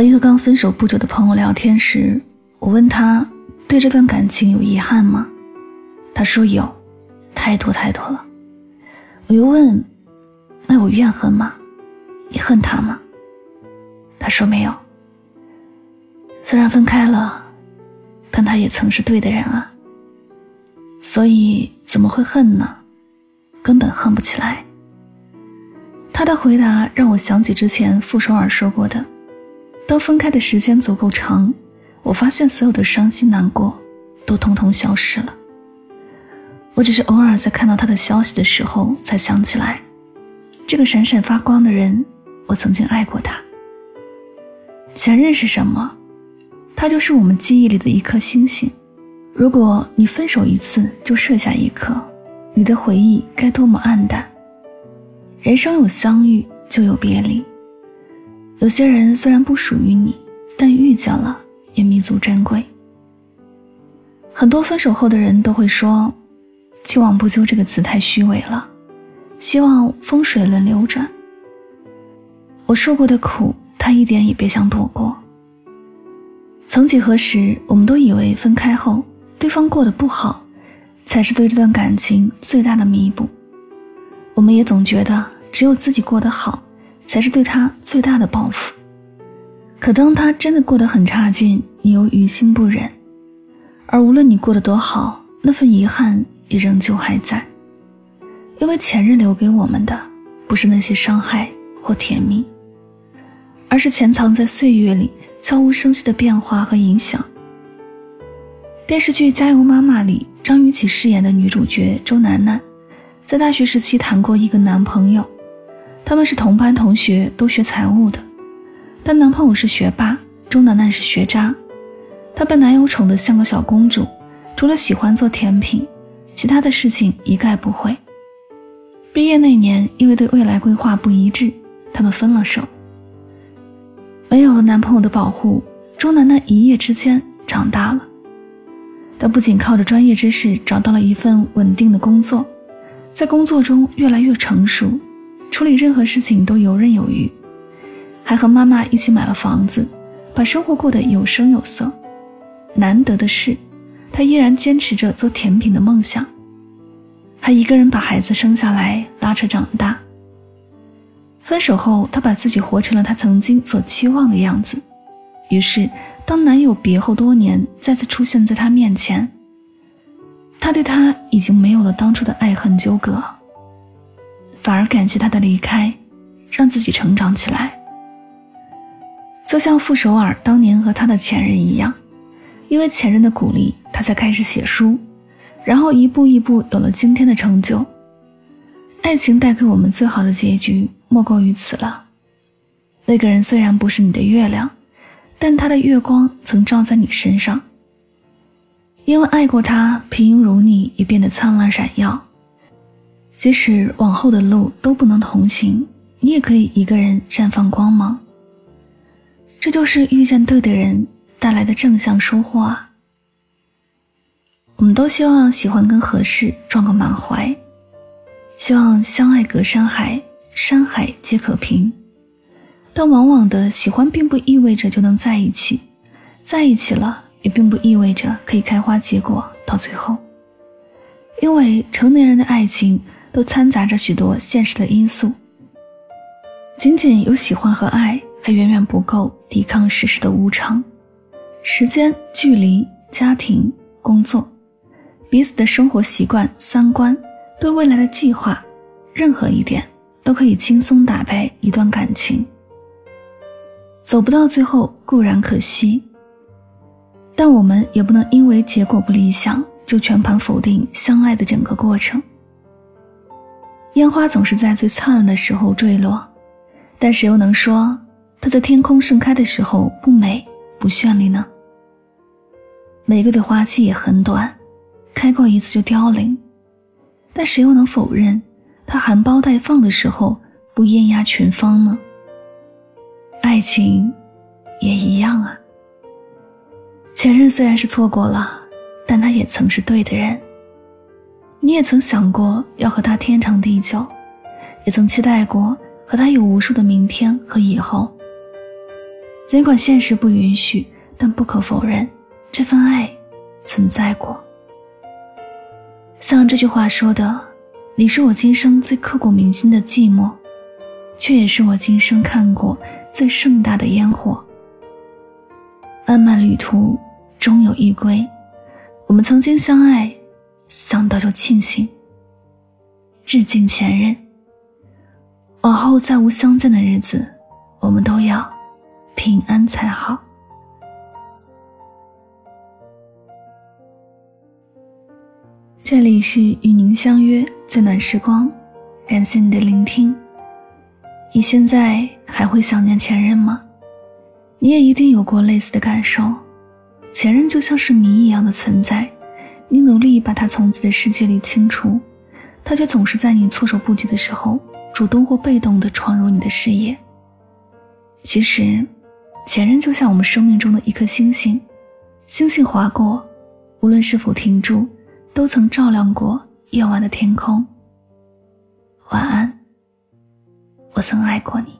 和一个刚分手不久的朋友聊天时，我问他对这段感情有遗憾吗？他说有，太多太多了。我又问，那有怨恨吗？你恨他吗？他说没有。虽然分开了，但他也曾是对的人啊。所以怎么会恨呢？根本恨不起来。他的回答让我想起之前傅首尔说过的。当分开的时间足够长，我发现所有的伤心难过都通通消失了。我只是偶尔在看到他的消息的时候，才想起来，这个闪闪发光的人，我曾经爱过他。前任是什么？他就是我们记忆里的一颗星星。如果你分手一次就射下一颗，你的回忆该多么黯淡。人生有相遇，就有别离。有些人虽然不属于你，但遇见了也弥足珍贵。很多分手后的人都会说：“既往不咎”这个词太虚伪了，希望风水轮流转。我受过的苦，他一点也别想躲过。曾几何时，我们都以为分开后，对方过得不好，才是对这段感情最大的弥补。我们也总觉得只有自己过得好。才是对他最大的报复。可当他真的过得很差劲，你又于心不忍。而无论你过得多好，那份遗憾也仍旧还在。因为前任留给我们的，不是那些伤害或甜蜜，而是潜藏在岁月里悄无声息的变化和影响。电视剧《加油妈妈》里，张雨绮饰演的女主角周楠楠，在大学时期谈过一个男朋友。他们是同班同学，都学财务的，但男朋友是学霸，周楠楠是学渣。她被男友宠得像个小公主，除了喜欢做甜品，其他的事情一概不会。毕业那年，因为对未来规划不一致，他们分了手。没有了男朋友的保护，周楠楠一夜之间长大了。她不仅靠着专业知识找到了一份稳定的工作，在工作中越来越成熟。处理任何事情都游刃有余，还和妈妈一起买了房子，把生活过得有声有色。难得的是，他依然坚持着做甜品的梦想，还一个人把孩子生下来，拉扯长大。分手后，他把自己活成了他曾经所期望的样子。于是，当男友别后多年再次出现在他面前，他对他已经没有了当初的爱恨纠葛。反而感激他的离开，让自己成长起来。就像傅首尔当年和他的前任一样，因为前任的鼓励，他才开始写书，然后一步一步有了今天的成就。爱情带给我们最好的结局，莫过于此了。那个人虽然不是你的月亮，但他的月光曾照在你身上。因为爱过他，平庸如你也变得灿烂闪耀。即使往后的路都不能同行，你也可以一个人绽放光芒。这就是遇见对的人带来的正向收获啊！我们都希望喜欢跟合适撞个满怀，希望相爱隔山海，山海皆可平。但往往的喜欢并不意味着就能在一起，在一起了也并不意味着可以开花结果到最后，因为成年人的爱情。都掺杂着许多现实的因素。仅仅有喜欢和爱，还远远不够抵抗世事的无常。时间、距离、家庭、工作，彼此的生活习惯、三观，对未来的计划，任何一点都可以轻松打败一段感情。走不到最后固然可惜，但我们也不能因为结果不理想。就全盘否定相爱的整个过程。烟花总是在最灿烂的时候坠落，但谁又能说它在天空盛开的时候不美不绚丽呢？玫瑰的花期也很短，开过一次就凋零，但谁又能否认它含苞待放的时候不艳压群芳呢？爱情也一样啊。前任虽然是错过了，但他也曾是对的人。你也曾想过要和他天长地久，也曾期待过和他有无数的明天和以后。尽管现实不允许，但不可否认，这份爱存在过。像这句话说的：“你是我今生最刻骨铭心的寂寞，却也是我今生看过最盛大的烟火。”漫漫旅途，终有一归。我们曾经相爱。想到就庆幸，致敬前任。往后再无相见的日子，我们都要平安才好。这里是与您相约最暖时光，感谢你的聆听。你现在还会想念前任吗？你也一定有过类似的感受，前任就像是谜一样的存在。你努力把他从自己的世界里清除，他却总是在你措手不及的时候，主动或被动地闯入你的视野。其实，前任就像我们生命中的一颗星星，星星划过，无论是否停住，都曾照亮过夜晚的天空。晚安，我曾爱过你。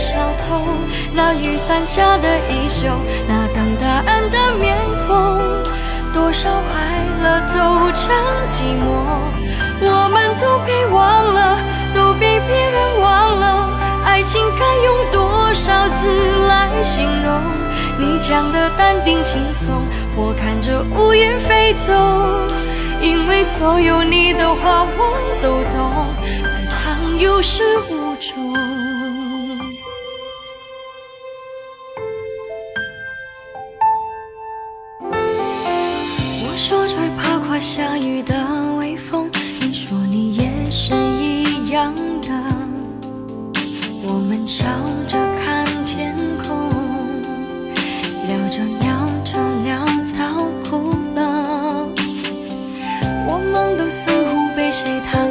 小偷，那雨伞下的衣袖，那等答案的面孔，多少快乐走成寂寞，我们都被忘了，都被别人忘了，爱情该用多少字来形容？你讲的淡定轻松，我看着乌云飞走，因为所有你的话我都懂。漫长有始无下雨的微风，你说你也是一样的。我们笑着看天空，聊着聊着聊到哭了。我们都似乎被谁疼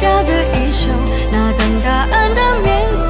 下的衣袖，那等答案的面孔。